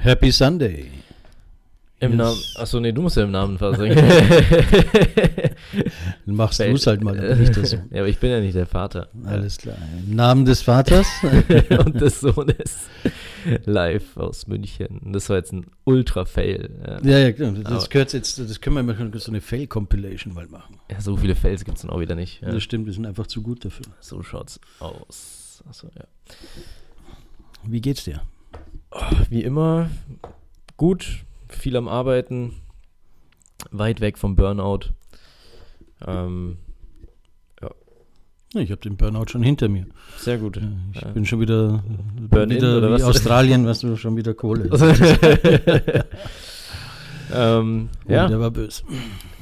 Happy Sunday. Im Yes. Namen. Achso, nee, du musst ja im Namen versingen. Dann machst du es halt mal, aber nicht das so. Ja, aber ich bin ja nicht der Vater. Alles klar. Im Namen des Vaters. Und des Sohnes. Live aus München. Das war jetzt ein Ultra-Fail. Ja. ja, ja, genau. Das Aber- gehört jetzt, das können wir mal so eine Fail-Compilation mal machen. Ja, so viele Fails gibt es dann auch wieder nicht. Ja. Das stimmt, wir sind einfach zu gut dafür. So schaut's aus. Achso, ja. Wie geht's dir? Wie immer, gut, viel am Arbeiten, weit weg vom Burnout. Ähm, Ja, Ich habe den Burnout schon hinter mir. sehr gut. Ich Ja. bin schon wieder, Burn-in wieder oder wie was? Australien, weißt du, schon wieder Kohle. ähm, Oh, ja, Der war böse.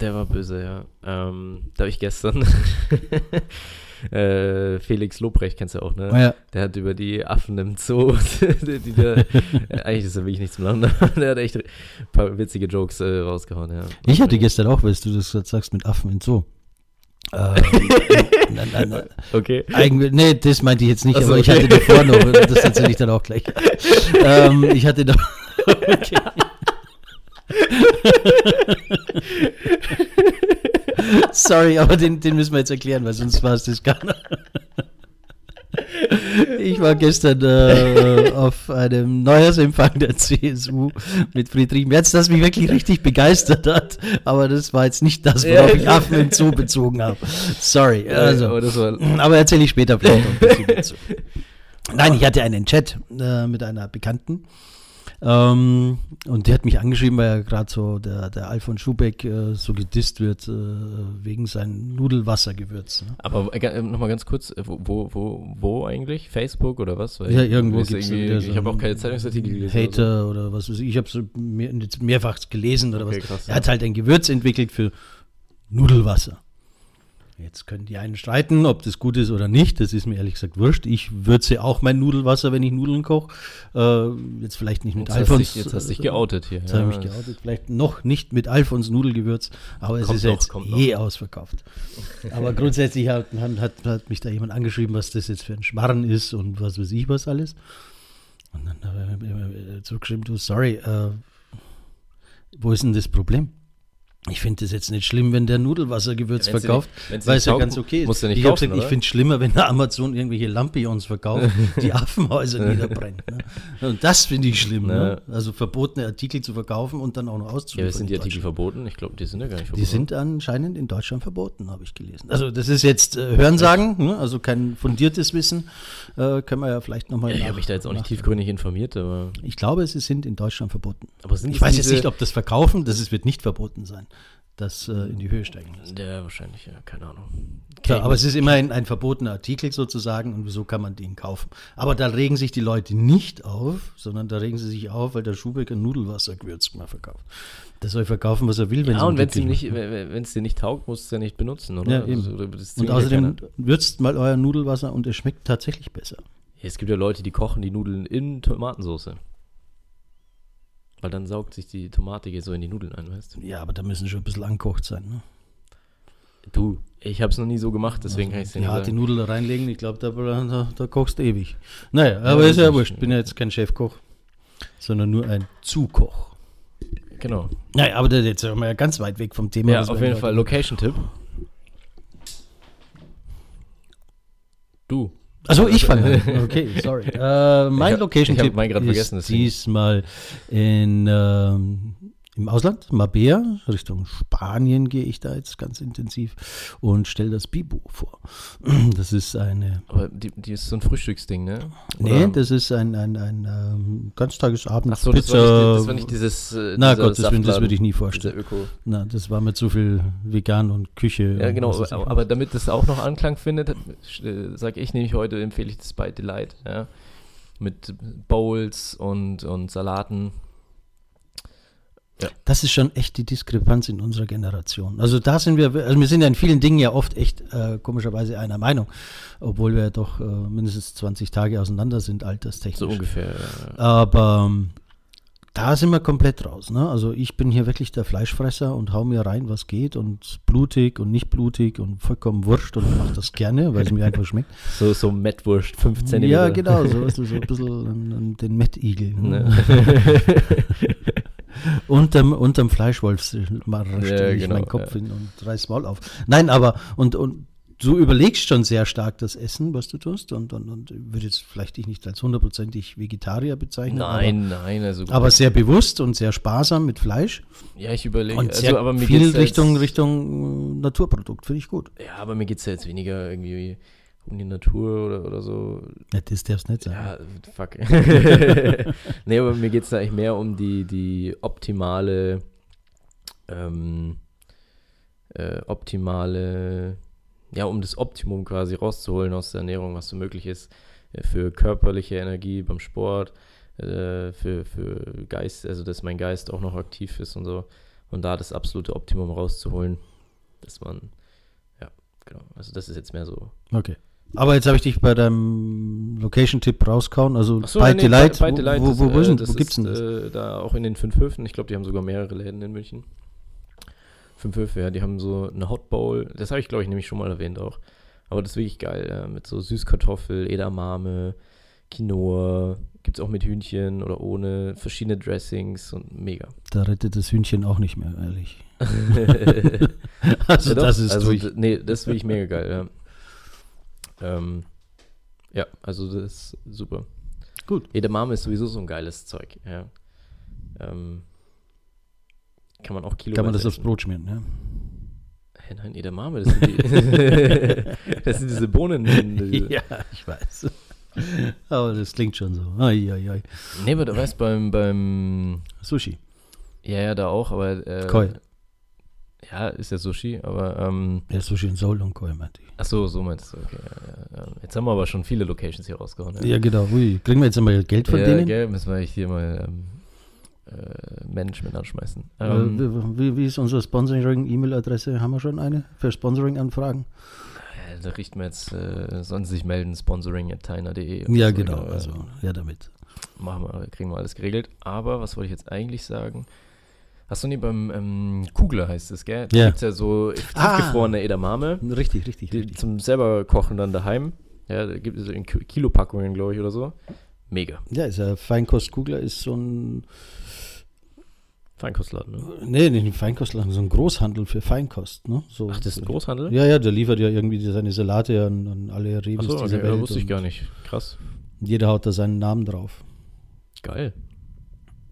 der war böse, ja. Ähm, da habe ich gestern äh, Felix Lobrecht, kennst du auch, ne? Ja, Der hat über die Affen im Zoo, die, die da, eigentlich ist er wirklich nichts zum Lachen, der hat echt ein paar witzige Jokes äh, rausgehauen, ja. ich hatte gestern auch, weil du das gerade sagst, mit Affen in Zoo. Äh, nein, nein, nein. Okay. Eigentlich, nee, das meinte ich jetzt nicht, Ach so, aber ich okay. hatte davor noch, das erzähle ich dann auch gleich. ähm, ich hatte da. Okay. Sorry, aber den, den müssen wir jetzt erklären, weil sonst war es das gar nicht. Ich war gestern äh, auf einem Neujahrsempfang der CSU mit Friedrich Merz, das mich wirklich richtig begeistert hat. Aber das war jetzt nicht das, worauf ich Affen im Zoo bezogen habe. Sorry. Also, aber erzähle ich später vielleicht noch ein bisschen dazu. Nein, ich hatte einen Chat äh, mit einer Bekannten. Ähm, und die hat mich angeschrieben, weil ja gerade so der, der Alfons Schubeck äh, so gedisst wird äh, wegen seinem Nudelwassergewürz. Ne? Aber äh, nochmal ganz kurz, äh, wo, wo, wo, wo eigentlich? Facebook oder was? Weil Ja, irgendwo wieder so Ich habe auch keine Zeitungsartikel gelesen. Hater oder was weiß ich. Ich habe es mehr, mehrfach gelesen oder Okay, was. krass, er hat halt ein Gewürz entwickelt für Nudelwasser. Jetzt können die einen streiten, ob das gut ist oder nicht. Das ist mir ehrlich gesagt wurscht. Ich würze auch mein Nudelwasser, wenn ich Nudeln koche. Äh, jetzt vielleicht nicht mit Jetzt hast, Alfons. dich, jetzt hast dich äh, geoutet hier. Jetzt habe ich Ja, mich geoutet. Vielleicht noch nicht mit Alfons Nudelgewürz, aber es ist ja noch, jetzt eh ausverkauft. Aber grundsätzlich hat, hat, hat, mich da jemand angeschrieben, was das jetzt für ein Schmarren ist und was weiß ich was alles. Und dann habe ich mir zurückgeschrieben, du, sorry, äh, wo ist denn das Problem? Ich finde das jetzt nicht schlimm, wenn der Nudelwassergewürz dir verkauft, nicht- weil es ja ganz okay ist. ich kaufen, gesagt, ich finde es schlimmer, wenn der Amazon irgendwelche Lampions verkauft, die Affenhäuser niederbrennt. Ne? Und das finde ich schlimm. Ne? Also verbotene Artikel zu verkaufen und dann auch noch Ja, auszuliefern. sind die Artikel verboten? Ich glaube, die sind ja gar nicht verboten. Die sind anscheinend in Deutschland verboten, habe ich gelesen. Also das ist jetzt äh, Hörensagen, ne? also kein fundiertes Wissen. Äh, können wir ja vielleicht nochmal Ja, ich habe mich da jetzt auch nicht tiefgründig informiert, aber. Ich glaube, sie sind in Deutschland verboten. aber sind Ich es weiß jetzt nicht, ob das Verkaufen, das ist, wird nicht verboten sein, das äh, in die Höhe steigen lassen. Ja, wahrscheinlich, ja, keine Ahnung. Klar, aber es ist immerhin ein verbotener Artikel sozusagen und wieso kann man den kaufen? Aber da regen sich die Leute nicht auf, sondern da regen sie sich auf, weil der Schubeck ein Nudelwassergewürz mal verkauft. Der soll verkaufen, was er will, wenn Ja, und wenn es glücklich nicht, wenn es dir nicht taugt, musst du es ja nicht benutzen, oder? Ja. Also, Und ja außerdem keiner. würzt mal euer Nudelwasser und es schmeckt tatsächlich besser. Ja, es gibt ja Leute, die kochen die Nudeln in Tomatensauce. Weil dann saugt sich die Tomate hier so in die Nudeln ein, weißt du? Ja, aber da müssen schon ein bisschen ankocht sein. Ne? Du, ich habe es noch nie so gemacht, deswegen kann ich es Die nicht harte sagen. Nudel da reinlegen, ich glaube, da, da, da kochst du ewig. Naja, aber das ist ja wurscht. Ich bin ja jetzt kein Chefkoch, sondern nur ein Zukoch. Genau. Naja, aber da- jetzt sind wir ja ganz weit weg vom Thema. Ja, auf jeden Fall Location-Tipp. Du. Also ich fange an. Okay, sorry. Äh, mein Location-Tipp ist vergessen, deswegen. diesmal in, ähm, im Ausland, Mabea, Richtung Spanien gehe ich da jetzt ganz intensiv und stelle das Bibo vor. Das ist eine, Aber die, die ist so ein Frühstücksding, ne? nee, Oder- das ist ein, ein, ein ähm, ganztagesabend Ach so, das war, nicht, das war nicht dieses. Äh, Na Gott, das, das würde ich nie vorstellen. Öko. Na, das war mir zu viel vegan und Küche. Ja, genau, aber, aber damit das auch noch Anklang findet, äh, sage ich nämlich heute, empfehle ich das bei Delight, ja. Mit Bowls und, und Salaten. Das ist schon echt die Diskrepanz in unserer Generation. Also da sind wir, also wir sind ja in vielen Dingen ja oft echt äh, komischerweise einer Meinung, obwohl wir ja doch äh, mindestens 20 Tage auseinander sind, So alterstechnisch. ungefähr. ja. Aber ähm, da sind wir komplett raus. Ne? Also ich bin hier wirklich der Fleischfresser und hau mir rein, was geht und blutig und nicht blutig und vollkommen wurscht und mache das gerne, weil es mir einfach schmeckt. So, so Mettwurst, 5 cm. Ja, genau, so, so, so ein bisschen den Mettigel. Ne? Unterm, unterm Fleischwolf stelle ich genau, meinen Kopf hin und reiß Maul auf. Nein, aber und, und du überlegst schon sehr stark das Essen, was du tust und, und, und würde jetzt vielleicht dich nicht als hundertprozentig Vegetarier bezeichnen. Nein, nein, also Aber, aber sehr bewusst und sehr sparsam mit Fleisch ja, ich überlege, und also, sehr aber mir viel Richtung, jetzt, Richtung äh, Naturprodukt, finde ich gut. Ja, aber mir geht es ja jetzt weniger irgendwie um die Natur oder, oder so. Ja, das darfst nicht sagen. Ja, fuck. nee, aber mir geht es da eigentlich mehr um die, die optimale, ähm, äh, optimale, ja, um das Optimum quasi rauszuholen aus der Ernährung, was so möglich ist, äh, für körperliche Energie beim Sport, äh, für, für Geist, also dass mein Geist auch noch aktiv ist und so. Und da das absolute Optimum rauszuholen, dass man, ja, genau. Also das ist jetzt mehr so Okay. Aber jetzt habe ich dich bei deinem Location-Tipp rauskauen. Also Ach so, Bite nee, Delight, Bite Delight wo, wo, wo, ist, wo, äh, wo gibt's denn das? Äh, da auch in den fünf Höfen. Ich glaube, die haben sogar mehrere Läden in München. Fünf Höfe, ja. Die haben so eine Hot Bowl. Das habe ich, glaube ich, nämlich schon mal erwähnt auch. Aber das ist wirklich geil. Ja, mit so Süßkartoffel, Edamame, Quinoa. Gibt es auch mit Hühnchen oder ohne. Verschiedene Dressings und mega. Da rettet das Hühnchen auch nicht mehr, ehrlich. also Ja, das ist also, durch. Nee, das ist wirklich mega geil, ja. Ähm, ja, also das ist super. Gut. Edamame ist sowieso so ein geiles Zeug, ja. Ähm, kann man auch Kilo Kann man das aufs Brot schmieren, ja? Hä, nein, Edamame, das sind, die das sind diese Bohnen. Diese, Ja, ich weiß. Aber das klingt schon so. Ai, ai, ai. Nee, aber du weißt, beim, beim, Sushi. ja, ja, da auch, aber, äh, Koi. Ja, ist ja Sushi, aber, ähm, Ja, Sushi in Seoul und Koi, meinte ich. ach so, so meinst du, okay. Ja, ja, ja. Jetzt haben wir aber schon viele Locations hier rausgehauen. Ja, genau. Ui, kriegen wir jetzt einmal Geld von ja, denen? Gell, müssen wir hier mal ähm, äh, Management anschmeißen. Äh, Ähm, wie, wie ist unsere Sponsoring-E-Mail-Adresse? Haben wir schon eine für Sponsoring-Anfragen? ja, da richten wir jetzt, äh, sollen sie sich melden, sponsoring at tyner.de. Ja, So, genau. Also, ja, damit. Machen wir, kriegen wir alles geregelt. Aber was wollte ich jetzt eigentlich sagen? Du nie beim ähm, Kugler heißt es, gell? Da Ja. gibt es ja so Ah. tiefgefrorene Edamame, Richtig, richtig, die richtig. zum selber kochen dann daheim. Ja, da gibt es in Ki- Kilopackungen, glaube ich, oder so. Mega. Ja, ist ja Feinkostkugler ist so ein, Feinkostladen, ne? nee, nicht ein Feinkostladen, so ein Großhandel für Feinkost, ne? So, Ach, das ist ein Großhandel? Ja, ja, der liefert ja irgendwie seine Salate an, an alle Rebus Achso, dieser okay, ja, wusste ich gar nicht. Krass. Jeder haut da seinen Namen drauf. Geil.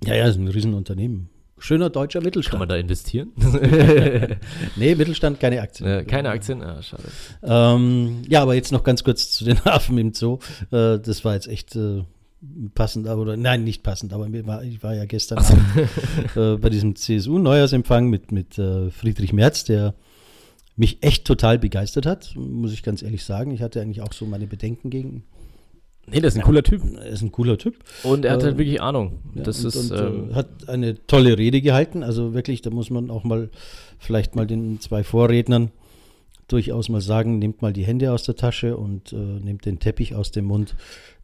Ja, ja, ist ein Riesenunternehmen. Schöner deutscher Kann man Mittelstand. da investieren? Nee, Mittelstand, keine Aktien. äh, keine Aktien? Ah, schade. Ähm, ja, aber jetzt noch ganz kurz zu den Affen im Zoo. Äh, das war jetzt echt äh, passend, oder nein, nicht passend, aber war, ich war ja gestern Abend, äh, bei diesem CSU-Neujahrsempfang mit, mit äh, Friedrich Merz, der mich echt total begeistert hat, muss ich ganz ehrlich sagen. Ich hatte eigentlich auch so meine Bedenken gegen. Nee, das ist ein cooler Typ. Er ist ein cooler Typ. Und er hat halt wirklich Ahnung. Ja, das und, ist. und, ähm, äh, hat eine tolle Rede gehalten. Also wirklich, da muss man auch mal vielleicht mal den zwei Vorrednern durchaus mal sagen, nehmt mal die Hände aus der Tasche und äh, nehmt den Teppich aus dem Mund.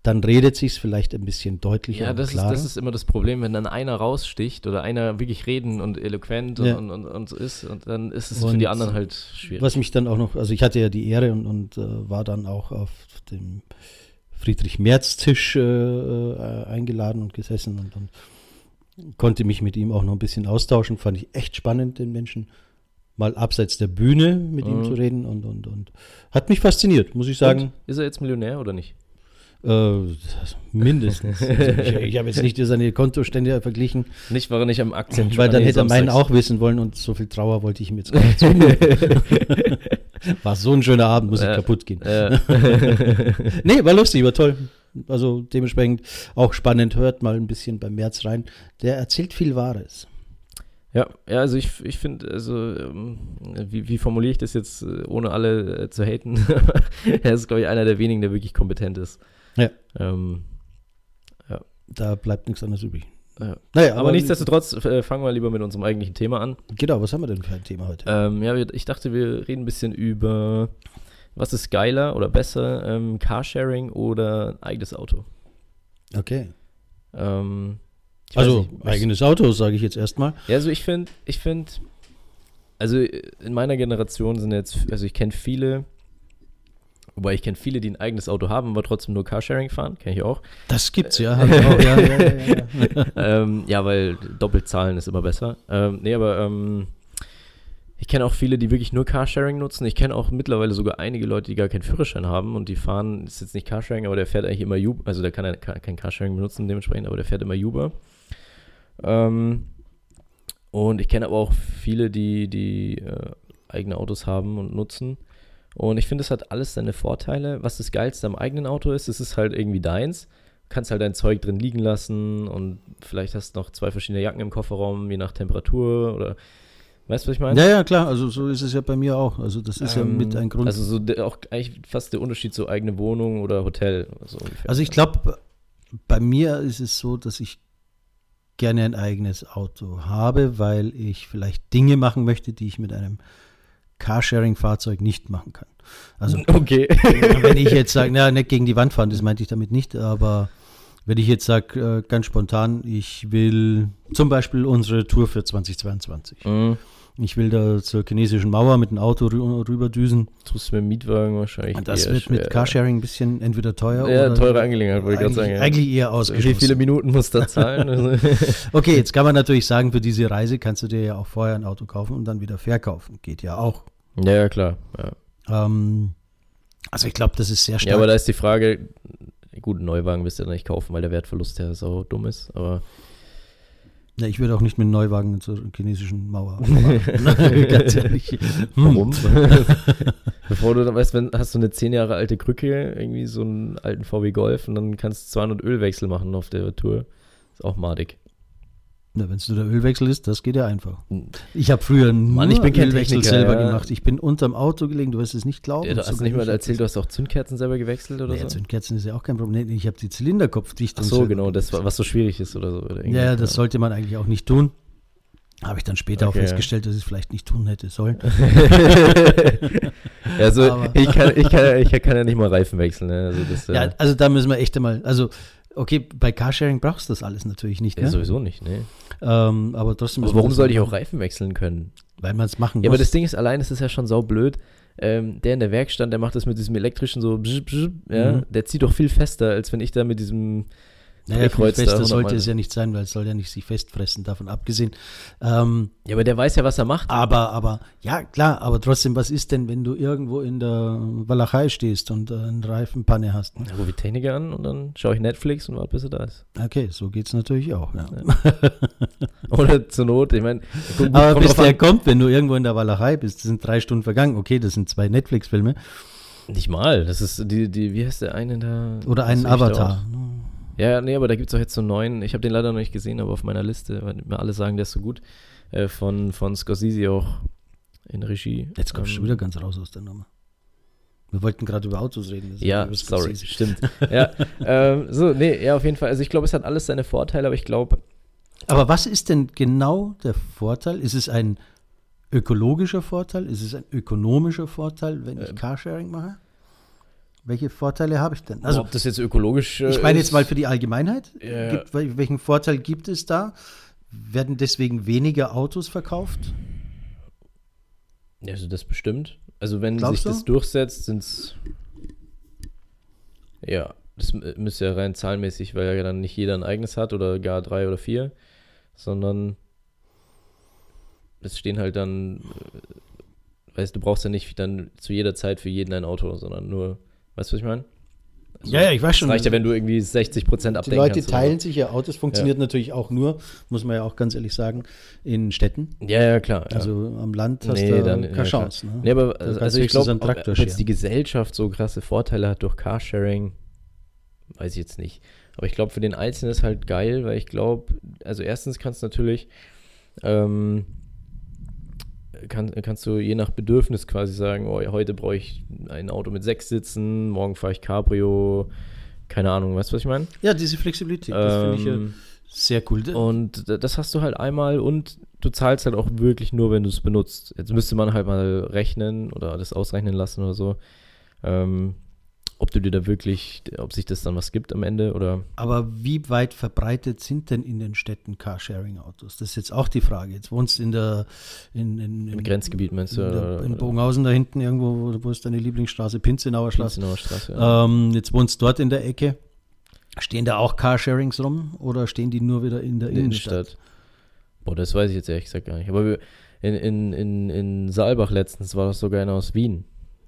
Dann redet sich's vielleicht ein bisschen deutlicher ja, und das ist, klarer. das ist immer das Problem, wenn dann einer raussticht oder einer wirklich reden und eloquent Ja. und, und, und, und so ist und dann ist es für Und die anderen halt schwierig. Was mich dann auch noch, also ich hatte ja die Ehre und, und äh, war dann auch auf dem Friedrich-Merz-Tisch äh, äh, eingeladen und gesessen und, und konnte mich mit ihm auch noch ein bisschen austauschen. Fand ich echt spannend, den Menschen mal abseits der Bühne mit ihm Mhm. zu reden und, und, und hat mich fasziniert, muss ich sagen. Und, ist er jetzt Millionär oder nicht? Äh, mindestens. Also ich ich habe jetzt nicht seine Kontostände verglichen, Nicht, weil er nicht am Aktien weil dann hätte er meinen auch wissen wollen und so viel Trauer wollte ich ihm jetzt gar nicht. War so ein schöner Abend, muss ich Ja. kaputt gehen. Äh, Nee, war lustig, war toll. Also dementsprechend auch spannend, hört mal ein bisschen beim März rein. Der erzählt viel Wahres. ja, ja, also ich, ich finde, also, ähm, wie, wie formuliere ich das jetzt, äh, ohne alle äh, zu haten? er ist, glaube ich, einer der wenigen, der wirklich kompetent ist. Ja. Ähm, Da bleibt nichts anderes übrig. Ja. Naja, aber, nichtsdestotrotz äh, fangen wir lieber mit unserem eigentlichen Thema an. Genau, was haben wir denn für ein Thema heute? Ähm, ja, ich dachte, wir reden ein bisschen über, was ist geiler oder besser, ähm, Carsharing oder ein eigenes Auto. Okay. Ähm, Also nicht, ich- eigenes Auto, sage ich jetzt erstmal. Ja, also ich finde, ich finde, also in meiner Generation sind jetzt, also ich kenne viele, wobei ich kenne viele, die ein eigenes Auto haben, aber trotzdem nur Carsharing fahren, kenne ich auch. Das gibt's ja. ich auch, ja, ja, ja, ja. ähm, ja, weil doppelt zahlen ist immer besser. Ähm, nee, aber ähm, ich kenne auch viele, die wirklich nur Carsharing nutzen. Ich kenne auch mittlerweile sogar einige Leute, die gar keinen Führerschein haben und die fahren, ist jetzt nicht Carsharing, aber der fährt eigentlich immer Uber, also der kann ja kein Carsharing benutzen dementsprechend, aber der fährt immer Uber. Ähm, und ich kenne aber auch viele, die, die äh, eigene Autos haben und nutzen. Und ich finde, es hat alles seine Vorteile. Was das Geilste am eigenen Auto ist, es ist halt irgendwie deins. Du kannst halt dein Zeug drin liegen lassen und vielleicht hast du noch zwei verschiedene Jacken im Kofferraum, je nach Temperatur oder weißt du, was ich meine? ja, ja, klar. Also so ist es ja bei mir auch. Also das ist ja Ähm, mit ein Grund. Also so der, auch eigentlich fast der Unterschied zu eigene Wohnung oder Hotel. So. Also ich glaube, bei mir ist es so, dass ich gerne ein eigenes Auto habe, weil ich vielleicht Dinge machen möchte, die ich mit einem Carsharing-Fahrzeug nicht machen kann. Also okay. wenn ich jetzt sage, na, nicht gegen die Wand fahren, das meinte ich damit nicht, aber wenn ich jetzt sage, äh, ganz spontan, ich will zum Beispiel unsere Tour für 2022. mhm. Ich will da zur chinesischen Mauer mit dem Auto rü rüberdüsen. Tust du mit dem Mietwagen wahrscheinlich. Das eher wird schwer. mit Carsharing ein bisschen entweder teuer Ja, oder teure Angelegenheit, wollte ich gerade eigentlich, sagen. ja. eigentlich eher Wie ausgeschlossen. viele Minuten musst du da zahlen? Also, Okay, jetzt kann man natürlich sagen, für diese Reise kannst du dir ja auch vorher ein Auto kaufen und dann wieder verkaufen. Geht ja auch. ja, ja, klar. Ja. Ähm, also ich glaube, das ist sehr stark. ja, aber da ist die Frage, gut, einen Neuwagen wirst du ja nicht kaufen, weil der Wertverlust ja so dumm ist. Aber Ja, ich würde auch nicht mit einem Neuwagen zur chinesischen Mauer fahren. Ganz ehrlich. Hm. warum? Bevor du dann weißt, wenn hast du eine zehn Jahre alte Krücke, irgendwie so einen alten VW Golf und dann kannst du 200 Ölwechsel machen auf der Tour. Ist auch madig. Na, wenn es nur der Ölwechsel ist, das geht ja einfach. Ich habe früher nur Mann, ich bin kein Ölwechsel Techniker, selber ja. gemacht. Ich bin unterm Auto gelegen, du wirst es nicht glauben. Ja, du hast Sogar nicht mal erzählt, du hast auch Zündkerzen selber gewechselt oder Nee, so? Zündkerzen ist ja auch kein Problem. Ich habe die Zylinderkopfdichtung. Ach so, genau, das, was so schwierig ist oder so. Oder. Ja, das sollte man eigentlich auch nicht tun. Habe ich dann später Okay, auch festgestellt, dass ich es vielleicht nicht tun hätte sollen. also ich kann, ich, kann, ich kann ja nicht mal Reifen wechseln. Ne? Also das, Ja, also da müssen wir echt einmal, also okay, bei Carsharing brauchst du das alles natürlich nicht, ja, ne? sowieso nicht, ne? ähm, aber trotzdem. Wir warum sollte ich auch Reifen wechseln können? Weil man es machen Ja, muss. aber das Ding ist, allein ist es ja schon saublöd. Ähm, der in der Werkstatt, der macht das mit diesem elektrischen so, bzz, bzz, ja, Mhm. der zieht doch viel fester, als wenn ich da mit diesem naja, viel fester 100 sollte es ja nicht sein, weil es soll ja nicht sich festfressen, davon abgesehen. Ähm, Ja, aber der weiß ja, was er macht. aber, aber, ja, klar, aber trotzdem, was ist denn, wenn du irgendwo in der Walachei stehst und äh, eine Reifenpanne hast? Ne? Dann rufe ich Techniker an und dann schaue ich Netflix und warte, bis er da ist. Okay, so geht's natürlich auch, ja. Oder zur Not, ich meine, Aber bis der an. kommt, wenn du irgendwo in der Walachei bist, das sind drei Stunden vergangen. Okay, das sind zwei Netflix-Filme Nicht mal, das ist die, die, wie heißt der eine da? oder einen Avatar. dauert. Ja, nee, aber da gibt es auch jetzt so einen neuen, ich habe den leider noch nicht gesehen, aber auf meiner Liste, weil mir alle sagen, der ist so gut, äh, von, von Scorsese auch in Regie. Jetzt kommst du Ähm, schon wieder ganz raus aus der Nummer. Wir wollten gerade über Autos reden. Ja, sorry, stimmt. ja, ähm, so, nee, ja, auf jeden Fall. Also ich glaube, es hat alles seine Vorteile, aber ich glaube, Aber was ist denn genau der Vorteil? Ist es ein ökologischer Vorteil? Ist es ein ökonomischer Vorteil, wenn ich Ähm. Carsharing mache? Welche Vorteile habe ich denn? also, ob das jetzt ökologisch äh, ich meine jetzt mal für die Allgemeinheit. Ja. Gibt, wel- welchen Vorteil gibt es da? Werden deswegen weniger Autos verkauft? Ja, also das bestimmt. Also wenn Glaubst sich du? das durchsetzt, sind es ja, das mü- müsste ja rein zahlenmäßig, weil ja dann nicht jeder ein eigenes hat oder gar drei oder vier, sondern es stehen halt dann, äh, weißt du, brauchst ja nicht dann zu jeder Zeit für jeden ein Auto, sondern nur, weißt du, was ich meine? Also, Ja, ja, ich weiß schon. Es reicht ja, wenn du irgendwie 60 Prozent Die abdecken Leute kannst. oder teilen sich ja Autos, funktioniert natürlich auch nur, muss man ja auch ganz ehrlich sagen, in Städten. Ja, ja, klar. Ja. Also am Land hast Nee, du dann- keine ja. Chance. Ne? Nee, aber Da also, also ich glaube, ob, jetzt die Gesellschaft so krasse Vorteile hat durch Carsharing, weiß ich jetzt nicht. Aber ich glaube, für den Einzelnen ist halt geil, weil ich glaube, also erstens kannst du natürlich, ähm, kann, kannst du je nach Bedürfnis quasi sagen, oh, heute brauche ich ein Auto mit sechs Sitzen, morgen fahre ich Cabrio, keine Ahnung, weißt du, was ich meine? Ja, diese Flexibilität, das finde ich ja Ähm, sehr cool. und das hast du halt einmal und du zahlst halt auch wirklich nur, wenn du es benutzt. Jetzt müsste man halt mal rechnen oder das ausrechnen lassen oder so. Ähm, ob du dir da wirklich, ob sich das dann was gibt am Ende oder. Aber wie weit verbreitet sind denn in den Städten Carsharing-Autos? Das ist jetzt auch die Frage. Jetzt wohnst du in der in, in, Im Grenzgebiet meinst du? in, der, in Bogenhausen da hinten irgendwo, wo, ist deine Lieblingsstraße? Pinzenauer Straße. Pinzenauer Straße. Ja. Ähm, jetzt wohnst du dort in der Ecke. Stehen da auch Carsharings rum oder stehen die nur wieder in der in Innenstadt? Innenstadt. Boah, das weiß ich jetzt ehrlich gesagt gar nicht. Aber in, in, in, in Saalbach letztens war das sogar einer aus Wien.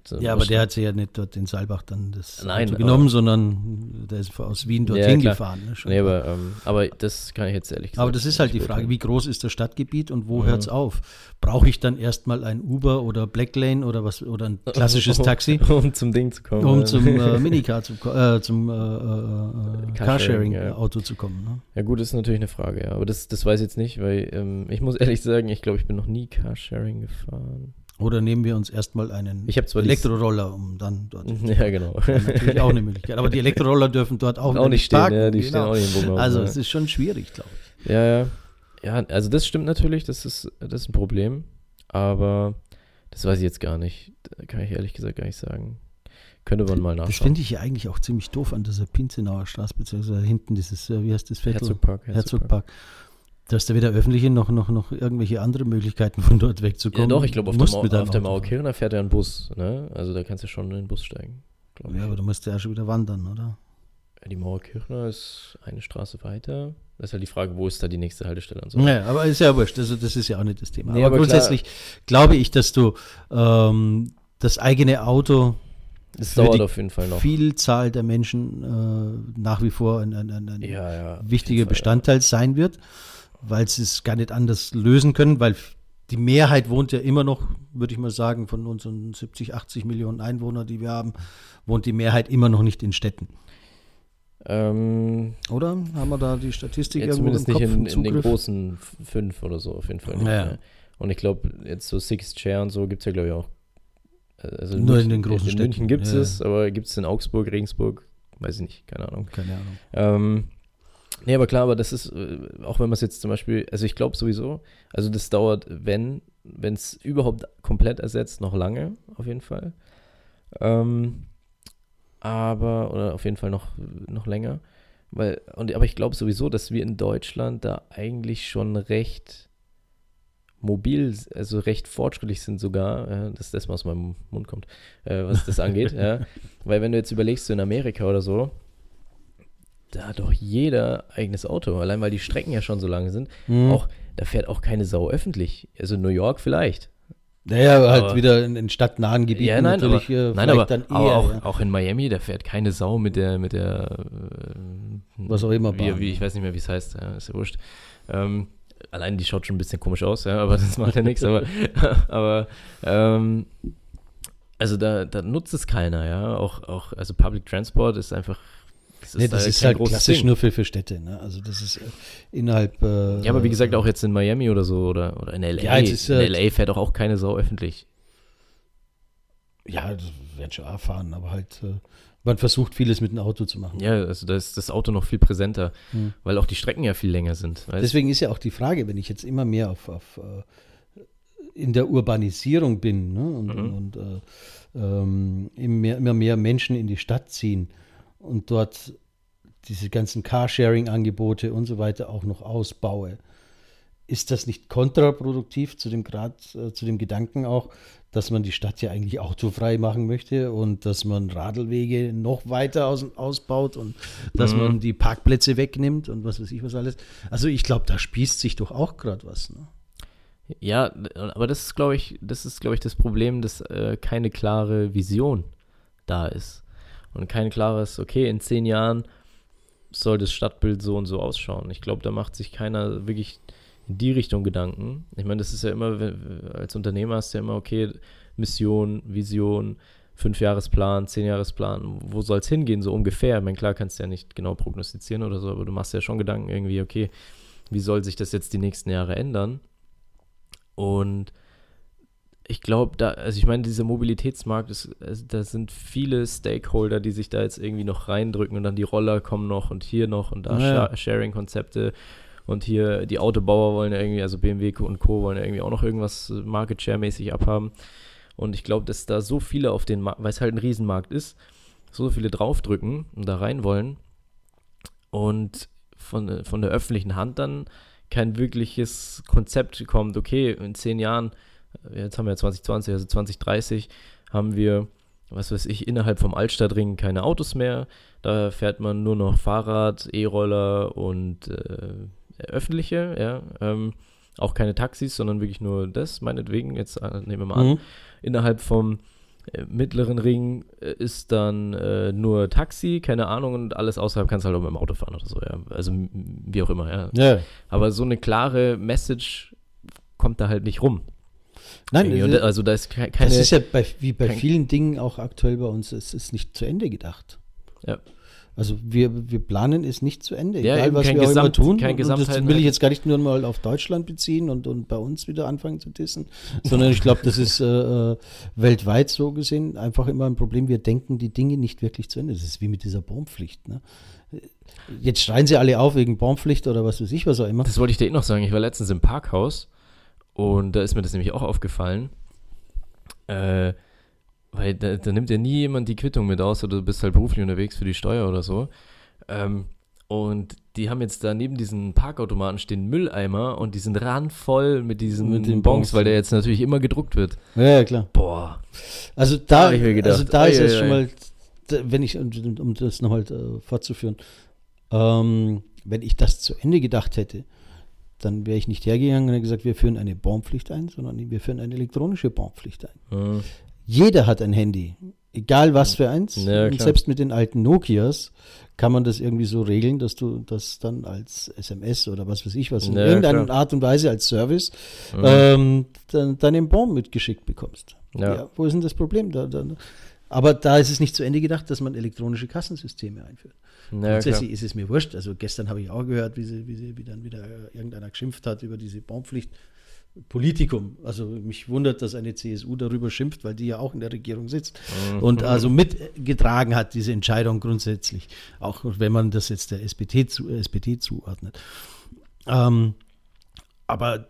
So, Ja, aber der hat sich ja nicht dort in Saalbach dann das Nein, Auto genommen, sondern der ist aus Wien dorthin Ja, gefahren. Ne. Nee, aber, ähm, aber das kann ich jetzt ehrlich gesagt Aber das ist halt die Frage, wie groß ist das Stadtgebiet und wo Mhm. hört es auf? Brauche ich dann erstmal ein Uber oder Blacklane oder was oder ein klassisches Taxi, um zum Ding zu kommen. um zum äh, Minicar zu äh, zum äh, äh, äh, Carsharing, Carsharing-Auto ja. zu kommen. Ne? Ja gut, das ist natürlich eine Frage, ja. Aber das, das weiß ich jetzt nicht, weil ähm, ich muss ehrlich sagen, ich glaube, ich bin noch nie Carsharing gefahren. Oder nehmen wir uns erstmal einen Ich zwar Elektroroller, um dann dort. Ja, genau. Natürlich auch eine Möglichkeit. Aber die Elektroroller dürfen dort auch, auch nicht stehen, ja, die genau. stehen auch nicht im. Also ja. es ist schon schwierig, glaube ich. Ja, ja. Ja, also das stimmt natürlich, das ist, das ist ein Problem. Aber das weiß ich jetzt gar nicht. Da kann ich ehrlich gesagt gar nicht sagen. Könnte man mal Das nachschauen. finde ich ja eigentlich auch ziemlich doof an dieser Pinzenauer Straße, beziehungsweise hinten dieses, äh, wie heißt das Viertel? Herzogpark. Herzogpark. Da ist da weder öffentliche noch, noch, noch irgendwelche andere Möglichkeiten von dort Ja, wegzukommen. doch, ich glaube, auf, der Mau- auf der fahren. Maukirner fährt ja ein Bus. Ne? Also da kannst du schon in den Bus steigen. glaub ich. Ja, aber du musst ja schon wieder wandern, oder? Ja, Die Mauerkirchner ist eine Straße weiter. Das ist halt die Frage, wo ist da die nächste Haltestelle und so. Ja, aber ist ja wurscht. Also das ist ja auch nicht das Thema. Nee, aber, aber klar- grundsätzlich glaube ich, dass du ähm, das eigene Auto Es dauert die auf jeden Fall noch. Vielzahl der Menschen äh, nach wie vor ein, ein, ein, ein ja, ja. wichtiger Fall, Bestandteil sein wird, weil sie es gar nicht anders lösen können, weil die Mehrheit wohnt ja immer noch, würde ich mal sagen, von unseren 70, 80 Millionen Einwohnern, die wir haben, wohnt die Mehrheit immer noch nicht in Städten. Ja. Ähm, Oder? Haben wir da die Statistik ja, irgendwo zumindest im nicht Kopf in, im in den großen fünf oder so, auf jeden Fall nicht. Ja. mehr. Und ich glaube, jetzt so Six Chair und so gibt es ja, glaube ich, auch. Also Nur in München- den großen In München Städten, gibt es ja. es, aber gibt es in Augsburg, Regensburg, weiß ich nicht, keine Ahnung. Keine Ahnung. Ähm, nee, aber klar, aber das ist, äh, auch wenn man es jetzt zum Beispiel, also ich glaube sowieso, also das dauert, wenn, wenn es überhaupt komplett ersetzt, noch lange, auf jeden Fall. Ähm, aber, oder auf jeden Fall noch, noch länger. Weil, und, aber ich glaube sowieso, dass wir in Deutschland da eigentlich schon recht mobil, also recht fortschrittlich sind sogar, ja, dass das mal aus meinem Mund kommt, äh, was das angeht, ja. Weil wenn du jetzt überlegst, so in Amerika oder so, da hat doch jeder eigenes Auto, allein weil die Strecken ja schon so lang sind. Mhm. Auch, da fährt auch keine Sau öffentlich. Also New York vielleicht. Naja, halt aber- wieder in, in stadtnahen Gebieten Ja, nein, natürlich aber, äh, nein, aber, dann eher. aber auch, ja. auch in Miami, da fährt keine Sau mit der, mit der, äh, Was auch immer Wie, wie, ich weiß nicht mehr, wie es heißt, ja, ist ja wurscht. Ähm, allein die schaut schon ein bisschen komisch aus, ja, aber das macht ja nichts, aber, aber ähm, also da, da nutzt es keiner, ja, auch, auch, also Public Transport ist einfach, das Nee, das da ist halt klassisch Ding. nur für, für Städte. Ne? Also das ist äh, innerhalb. Äh, Ja, aber wie gesagt, auch jetzt in Miami oder so oder, oder in LA. Ja, ist, in LA fährt doch auch keine Sau öffentlich. Ja, das wird schon erfahren, aber halt. Äh, man versucht vieles mit dem Auto zu machen. Ja, also da ist das Auto noch viel präsenter, Hm. weil auch die Strecken ja viel länger sind. Weißt? Deswegen ist ja auch die Frage, wenn ich jetzt immer mehr auf, auf äh, in der Urbanisierung bin ne? und, Mhm. und äh, ähm, immer, mehr, immer mehr Menschen in die Stadt ziehen und dort diese ganzen Carsharing-Angebote und so weiter auch noch ausbaue, ist das nicht kontraproduktiv zu dem Grad, äh, zu dem Gedanken auch, dass man die Stadt ja eigentlich autofrei machen möchte und dass man Radlwege noch weiter aus, ausbaut und dass Mhm. man die Parkplätze wegnimmt und was weiß ich was alles. Also ich glaube, da spießt sich doch auch gerade was. Ne? Ja, aber das ist, glaube ich, das ist, glaube ich, das Problem, dass äh, keine klare Vision da ist. Und kein klares, okay, in zehn Jahren soll das Stadtbild so und so ausschauen. Ich glaube, da macht sich keiner wirklich in die Richtung Gedanken. Ich meine, das ist ja immer, als Unternehmer hast du ja immer, okay, Mission, Vision, Fünfjahresplan, Zehnjahresplan, wo soll es hingehen, so ungefähr. Ich meine, klar kannst du ja nicht genau prognostizieren oder so, aber du machst ja schon Gedanken irgendwie, okay, wie soll sich das jetzt die nächsten Jahre ändern? Und ich glaube, da, also ich meine, dieser Mobilitätsmarkt, ist, also da sind viele Stakeholder, die sich da jetzt irgendwie noch reindrücken und dann die Roller kommen noch und hier noch und da Ja. Sha- Sharing-Konzepte und hier die Autobauer wollen ja irgendwie, also BMW und Co. wollen ja irgendwie auch noch irgendwas äh, Market Share-mäßig abhaben. Und ich glaube, dass da so viele auf den Markt, weil es halt ein Riesenmarkt ist, so viele draufdrücken und da rein wollen und von, von der öffentlichen Hand dann kein wirkliches Konzept kommt, okay, in zehn Jahren, jetzt haben wir 2020, also 2030, haben wir, was weiß ich, innerhalb vom Altstadtring keine Autos mehr. Da fährt man nur noch Fahrrad, E-Roller und äh, öffentliche, ja. Ähm, auch keine Taxis, sondern wirklich nur das, meinetwegen, jetzt äh, nehmen wir mal an. Mhm. Innerhalb vom äh, mittleren Ring äh, ist dann äh, nur Taxi, keine Ahnung, und alles außerhalb kannst du halt auch mit dem Auto fahren oder so, ja. Also wie auch immer, ja. Ja. Aber so eine klare Message kommt da halt nicht rum. Nein, Irgendwie. Und also da ist ke- keine. das ist ja bei, wie bei kein- vielen Dingen auch aktuell bei uns, es ist nicht zu Ende gedacht. Ja. Also wir, wir planen es nicht zu Ende, Ja, egal was wir auch immer Gesamt- tun. kein und das will ich jetzt gar nicht nur mal auf Deutschland beziehen und, und bei uns wieder anfangen zu dissen, sondern ich glaube, das ist äh, äh, weltweit so gesehen einfach immer ein Problem. Wir denken die Dinge nicht wirklich zu Ende. Das ist wie mit dieser Baumpflicht. Ne? Jetzt schreien sie alle auf wegen Baumpflicht oder was weiß ich, was auch immer. Das wollte ich dir eh noch sagen. Ich war letztens im Parkhaus und da ist mir das nämlich auch aufgefallen. Äh, weil da, da nimmt ja nie jemand die Quittung mit aus oder du bist halt beruflich unterwegs für die Steuer oder so. Ähm, und die haben jetzt da neben diesen Parkautomaten stehen Mülleimer und die sind randvoll mit diesen Mit den Bons, Bons, weil der jetzt natürlich immer gedruckt wird. Ja, ja, klar. Boah. Also Da da, gedacht, also da ist es schon mal, wenn ich, um, um das nochmal äh, fortzuführen, ähm, wenn ich das zu Ende gedacht hätte, dann wäre ich nicht hergegangen und hätte gesagt, wir führen eine Baumpflicht ein, sondern wir führen eine elektronische Baumpflicht ein. Hm. Jeder hat ein Handy, egal was für eins. Ja, und selbst mit den alten Nokias kann man das irgendwie so regeln, dass du das dann als SMS oder was weiß ich was in Ja, irgendeiner klar. Art und Weise als Service Mhm. ähm, dann, dann den Bon mitgeschickt bekommst. Ja. Ja. wo ist denn das Problem? Da, da, aber da ist es nicht zu Ende gedacht, dass man elektronische Kassensysteme einführt. Ja, klar. Grundsätzlich ist es mir wurscht. Also gestern habe ich auch gehört, wie, sie, wie, sie, wie dann wieder irgendeiner geschimpft hat über diese Baumpflicht. Politikum. Also mich wundert, dass eine CSU darüber schimpft, weil die ja auch in der Regierung sitzt Mhm. und also mitgetragen hat, diese Entscheidung grundsätzlich. Auch wenn man das jetzt der SPD, zu, SPD zuordnet. Ähm, aber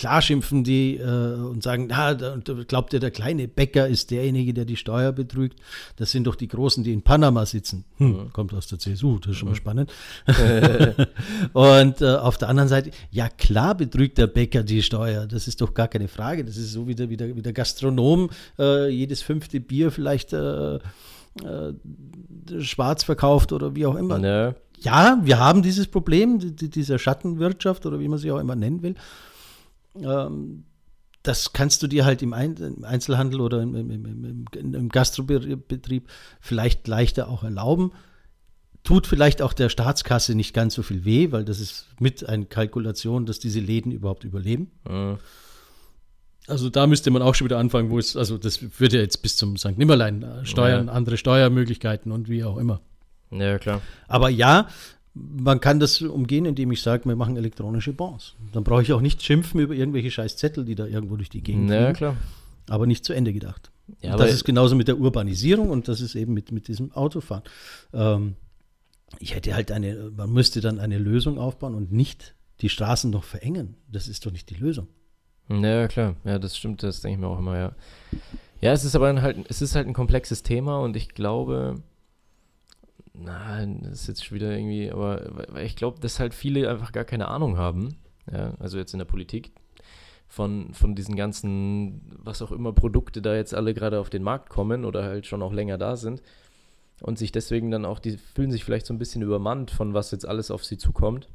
klar schimpfen die äh, und sagen, na, da, da glaubt ihr, der kleine Bäcker ist derjenige, der die Steuer betrügt? Das sind doch die Großen, die in Panama sitzen. Hm, Kommt aus der CSU, das ist schon mal spannend. und äh, auf der anderen Seite, ja klar betrügt der Bäcker die Steuer, das ist doch gar keine Frage. Das ist so wie der, wie der, wie der Gastronom äh, jedes fünfte Bier vielleicht äh, äh, schwarz verkauft oder wie auch immer Ja. ja, wir haben dieses Problem, die, dieser Schattenwirtschaft oder wie man sie auch immer nennen will. Ähm, das kannst du dir halt im, Ein im Einzelhandel oder im, im, im, im, Gastrobetrieb vielleicht leichter auch erlauben. Tut vielleicht auch der Staatskasse nicht ganz so viel weh, weil das ist mit eine Kalkulation, dass diese Läden überhaupt überleben. Mhm. Also da müsste man auch schon wieder anfangen, wo es, also das würde ja jetzt bis zum St. Nimmerlein äh, Steuern, Ja. andere Steuermöglichkeiten und wie auch immer. ja, klar. Aber ja, man kann das umgehen, indem ich sage, wir machen elektronische Bonds. Dann brauche ich auch nicht schimpfen über irgendwelche scheiß Zettel, die da irgendwo durch die Gegend Ja, fliegen. klar. Aber nicht zu Ende gedacht. Ja, das ist genauso mit der Urbanisierung und das ist eben mit, mit diesem Autofahren. Ähm, ich hätte halt eine, man müsste dann eine Lösung aufbauen und nicht die Straßen noch verengen. Das ist doch nicht die Lösung. Ja, klar. Ja, das stimmt, das denke ich mir auch immer, ja. Ja, es ist aber dann halt, es ist halt ein komplexes Thema und ich glaube, nein, das ist jetzt schon wieder irgendwie, aber ich glaube, dass halt viele einfach gar keine Ahnung haben, ja, also jetzt in der Politik, von, von diesen ganzen, was auch immer, Produkte da jetzt alle gerade auf den Markt kommen oder halt schon auch länger da sind und sich deswegen dann auch, die fühlen sich vielleicht so ein bisschen übermannt von was jetzt alles auf sie zukommt.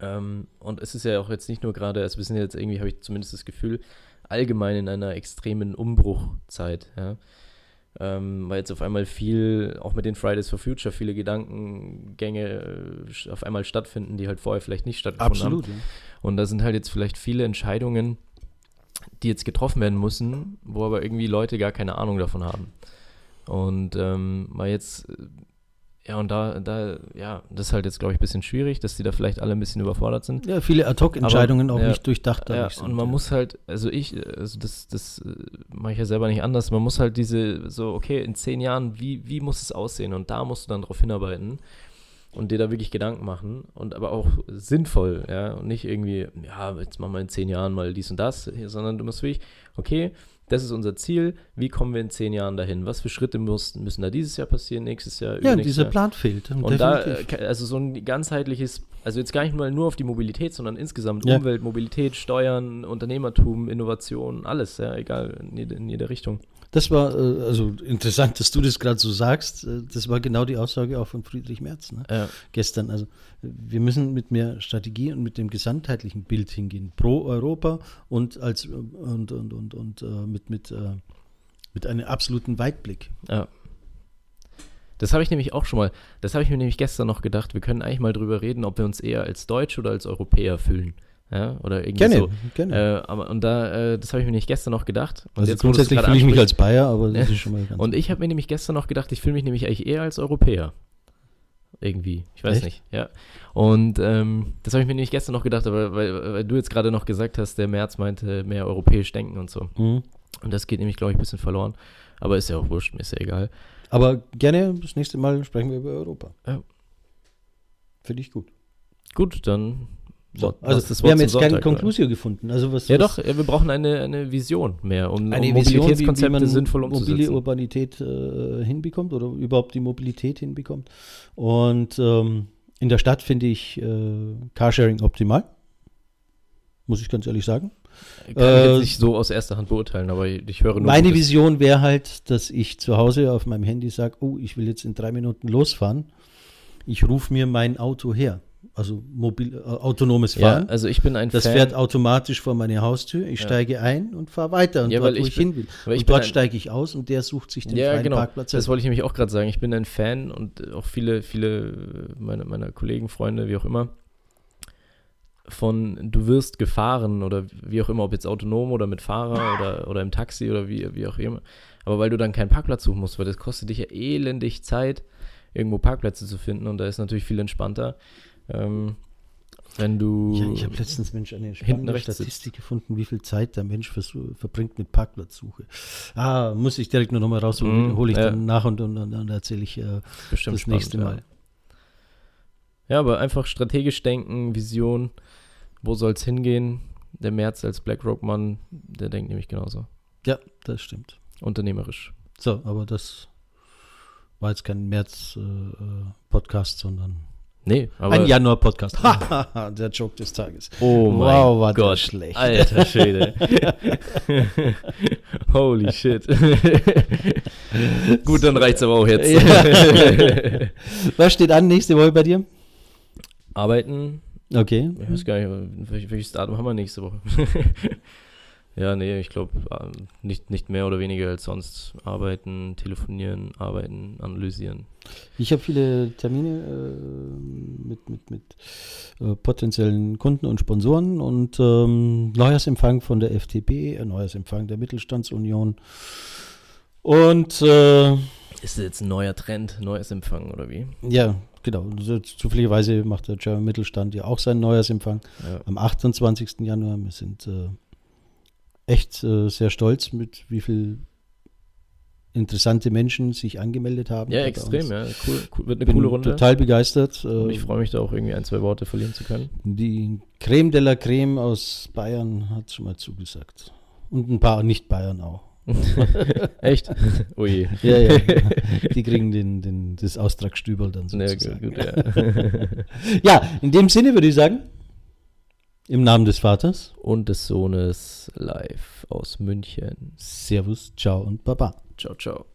Ähm, und es ist ja auch jetzt nicht nur gerade, also wir sind jetzt irgendwie, habe ich zumindest das Gefühl, allgemein in einer extremen Umbruchzeit, ja. Ähm, weil jetzt auf einmal viel, auch mit den Fridays for Future, viele Gedankengänge äh, auf einmal stattfinden, die halt vorher vielleicht nicht stattgefunden haben. Ja. Und da sind halt jetzt vielleicht viele Entscheidungen, die jetzt getroffen werden müssen, wo aber irgendwie Leute gar keine Ahnung davon haben. Und ähm, weil jetzt, äh, ja, und da, da, ja, das ist halt jetzt, glaube ich, ein bisschen schwierig, dass die da vielleicht alle ein bisschen überfordert sind. Ja, viele Ad-Hoc-Entscheidungen auch ja, nicht durchdacht Ja, dadurch und man ja. muss halt, also ich, also das, das äh, mache ich ja selber nicht anders, man muss halt diese, so, okay, in zehn Jahren, wie, wie muss es aussehen? Und da musst du dann drauf hinarbeiten. und dir da wirklich Gedanken machen und aber auch sinnvoll, ja, und nicht irgendwie, ja, jetzt machen wir in zehn Jahren mal dies und das, sondern du musst wirklich, okay, das ist unser Ziel, wie kommen wir in zehn Jahren dahin? Was für Schritte müssen, müssen da dieses Jahr passieren, nächstes Jahr, Ja, dieser Jahr. Plan fehlt. Und definitiv. da, also so ein ganzheitliches, also jetzt gar nicht mal nur auf die Mobilität, sondern insgesamt ja. Umwelt, Mobilität, Steuern, Unternehmertum, Innovation, alles, ja, egal, in jede, in jede Richtung. Das war, äh, also interessant, dass du das gerade so sagst. Äh, das war genau die Aussage auch von Friedrich Merz ne? ja. gestern. Also wir müssen mit mehr Strategie und mit dem gesamtheitlichen Bild hingehen. Pro Europa und als und, und, und, und uh, mit, mit, mit einem absoluten Weitblick. Ja. Das habe ich nämlich auch schon mal, das habe ich mir nämlich gestern noch gedacht, wir können eigentlich mal drüber reden, ob wir uns eher als Deutsch oder als Europäer fühlen. Ja, oder irgendwie gerne, so. Gerne. Äh, aber, und da, äh, das habe ich mir nicht gestern noch gedacht. Und also jetzt grundsätzlich fühle ich mich als Bayer, aber das ist schon mal ganz Und ich habe mir nämlich gestern noch gedacht, ich fühle mich nämlich eigentlich eher als Europäer. Irgendwie. Ich weiß Echt? nicht. Ja. Und ähm, das habe ich mir nämlich gestern noch gedacht, aber weil, weil du jetzt gerade noch gesagt hast, der März meinte mehr europäisch denken und so. Mhm. Und das geht nämlich, glaube ich, ein bisschen verloren. Aber ist ja auch wurscht, mir ist ja egal. Aber gerne das nächste Mal sprechen wir über Europa. Ja. Finde ich gut. Gut, dann so, also wir haben jetzt Sonntag, keine Konklusion gefunden. Also was, ja was doch, wir brauchen eine, eine Vision mehr, um, eine um Vision, Mobilitätskonzepte wie, wie man sinnvoll umzusetzen. Mobile Urbanität äh, hinbekommt oder überhaupt die Mobilität hinbekommt. Und ähm, in der Stadt finde ich äh, Carsharing optimal. Muss ich ganz ehrlich sagen. Kann äh, ich jetzt nicht so aus erster Hand beurteilen, aber ich höre nur. Meine Vision wäre halt, dass ich zu Hause auf meinem Handy sage, oh, ich will jetzt in drei Minuten losfahren. Ich rufe mir mein Auto her also mobil, äh, autonomes Fahren. Ja, also ich bin ein Das Fan. fährt automatisch vor meine Haustür. Ich ja. steige ein und fahre weiter und ja, dort, wo ich, ich bin, hin will. Und dort steige ich aus und der sucht sich den ja, freien genau. Parkplatz. Das wollte ich nämlich auch gerade sagen. Ich bin ein Fan und auch viele, viele meiner, meiner Kollegen, Freunde, wie auch immer, von du wirst gefahren oder wie auch immer, ob jetzt autonom oder mit Fahrer oder, oder im Taxi oder wie, wie auch immer. Aber weil du dann keinen Parkplatz suchen musst, weil das kostet dich ja elendig Zeit, irgendwo Parkplätze zu finden und da ist natürlich viel entspannter ähm, wenn du. Ja, ich habe letztens Mensch eine spannende Statistik sitzt. gefunden, wie viel Zeit der Mensch verbringt mit Parkplatzsuche. Ah, muss ich direkt nur nochmal rausholen, mm, hole ich ja. dann nach und, und, und dann erzähle ich äh, das spannend, nächste Mal. Ja. ja, aber einfach strategisch denken, Vision, wo soll es hingehen? Der März als BlackRock-Mann, der denkt nämlich genauso. Ja, das stimmt. Unternehmerisch. So, aber das war jetzt kein März-Podcast, äh, sondern Nee, aber. Ein Januar-Podcast. der Joke des Tages. Oh mein wow, war Gott. schlecht. Alter Schwede. Holy shit. Gut, dann reicht's aber auch jetzt. Ja. Was steht an nächste Woche bei dir? Arbeiten. Okay. Ich weiß gar nicht, welches Datum haben wir nächste Woche? Ja, nee, ich glaube, ähm, nicht, nicht mehr oder weniger als sonst. Arbeiten, telefonieren, arbeiten, analysieren. Ich habe viele Termine äh, mit, mit, mit äh, potenziellen Kunden und Sponsoren und ähm, Neujahrsempfang von der FDP, äh, Neujahrsempfang der Mittelstandsunion. Und äh, ist das jetzt ein neuer Trend, Neujahrsempfang oder wie? Ja, genau. Zufälligerweise macht der German Mittelstand ja auch seinen Neujahrsempfang ja. am 28. Januar. Wir sind äh, echt äh, sehr stolz, mit wie viel interessante Menschen sich angemeldet haben. Ja, extrem, ja. Cool, cool, wird eine Bin coole Runde. Total begeistert. Und ich freue mich da auch irgendwie ein, zwei Worte verlieren zu können. Die Creme de la Creme aus Bayern hat schon mal zugesagt. Und ein paar Nicht-Bayern auch. Echt? Oh je. Ja, ja. Die kriegen den, den, das Austragsstüberl dann sozusagen. Ja, gut, ja. ja, in dem Sinne würde ich sagen, im Namen des Vaters und des Sohnes live aus München. Servus, ciao und baba. Ciao, ciao.